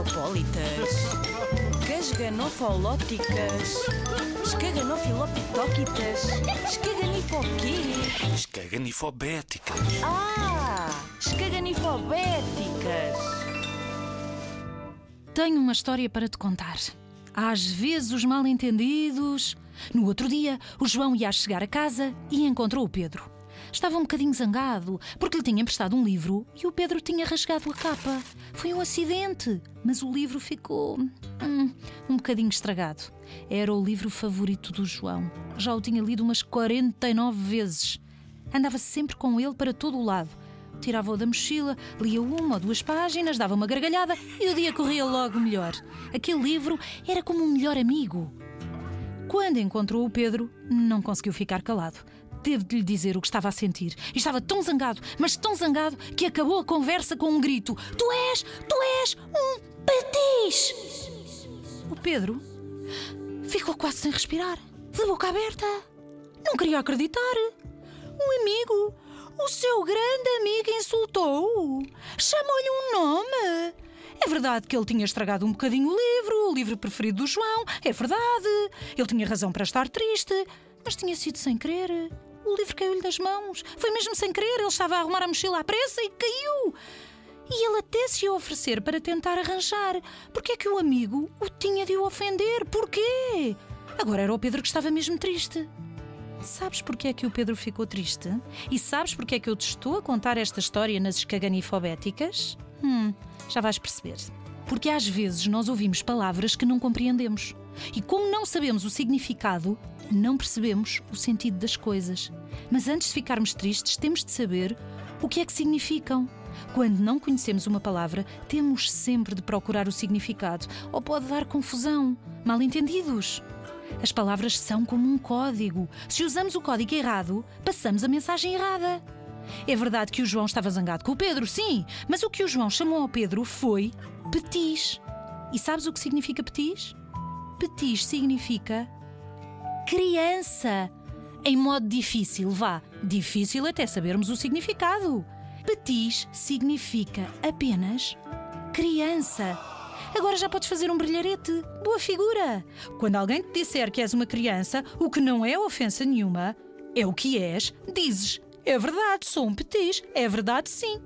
escaganofosopólitas, casganofolóticas, escaganofilopitóquitas, escaganifoquê? Escaganifobéticas. Ah, escaganifobéticas. Tenho uma história para te contar. Às vezes os mal-entendidos. No outro dia, o João ia chegar a casa e encontrou o Pedro. Estava um bocadinho zangado porque lhe tinha emprestado um livro e o Pedro tinha rasgado a capa. Foi um acidente, mas o livro ficou hum, um bocadinho estragado. Era o livro favorito do João. Já o tinha lido umas 49 vezes. Andava sempre com ele para todo o lado. Tirava-o da mochila, lia uma ou duas páginas, dava uma gargalhada e o dia corria logo melhor. Aquele livro era como um melhor amigo. Quando encontrou o Pedro, não conseguiu ficar calado. Teve de lhe dizer o que estava a sentir. E estava tão zangado, mas tão zangado, que acabou a conversa com um grito: Tu és, tu és um petis! O Pedro ficou quase sem respirar, de boca aberta. Não queria acreditar. Um amigo, o seu grande amigo, insultou-o. Chamou-lhe um nome. É verdade que ele tinha estragado um bocadinho o livro, o livro preferido do João. É verdade. Ele tinha razão para estar triste, mas tinha sido sem querer. O livro caiu-lhe das mãos. Foi mesmo sem querer. Ele estava a arrumar a mochila à pressa e caiu. E ele até se ia oferecer para tentar arranjar. Porque é que o amigo o tinha de o ofender? Porquê? Agora era o Pedro que estava mesmo triste. Sabes porque é que o Pedro ficou triste? E sabes porque é que eu te estou a contar esta história nas escaganifobéticas? Hum, já vais perceber. Porque às vezes nós ouvimos palavras que não compreendemos. E como não sabemos o significado, não percebemos o sentido das coisas. Mas antes de ficarmos tristes, temos de saber o que é que significam. Quando não conhecemos uma palavra, temos sempre de procurar o significado, ou pode dar confusão, mal entendidos. As palavras são como um código. Se usamos o código errado, passamos a mensagem errada. É verdade que o João estava zangado com o Pedro, sim, mas o que o João chamou ao Pedro foi petis. E sabes o que significa petis? Petis significa criança. Em modo difícil, vá. Difícil até sabermos o significado. Petis significa apenas criança. Agora já podes fazer um brilharete. Boa figura! Quando alguém te disser que és uma criança, o que não é ofensa nenhuma, é o que és, dizes: É verdade, sou um petis. É verdade, sim.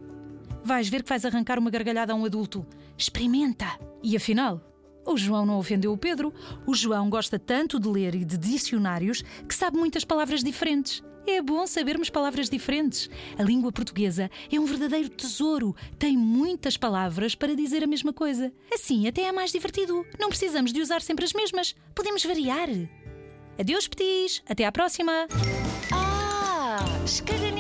Vais ver que vais arrancar uma gargalhada a um adulto. Experimenta! E afinal, o João não ofendeu o Pedro. O João gosta tanto de ler e de dicionários que sabe muitas palavras diferentes. É bom sabermos palavras diferentes. A língua portuguesa é um verdadeiro tesouro. Tem muitas palavras para dizer a mesma coisa. Assim até é mais divertido. Não precisamos de usar sempre as mesmas. Podemos variar. Adeus, petis. Até à próxima. Se calhar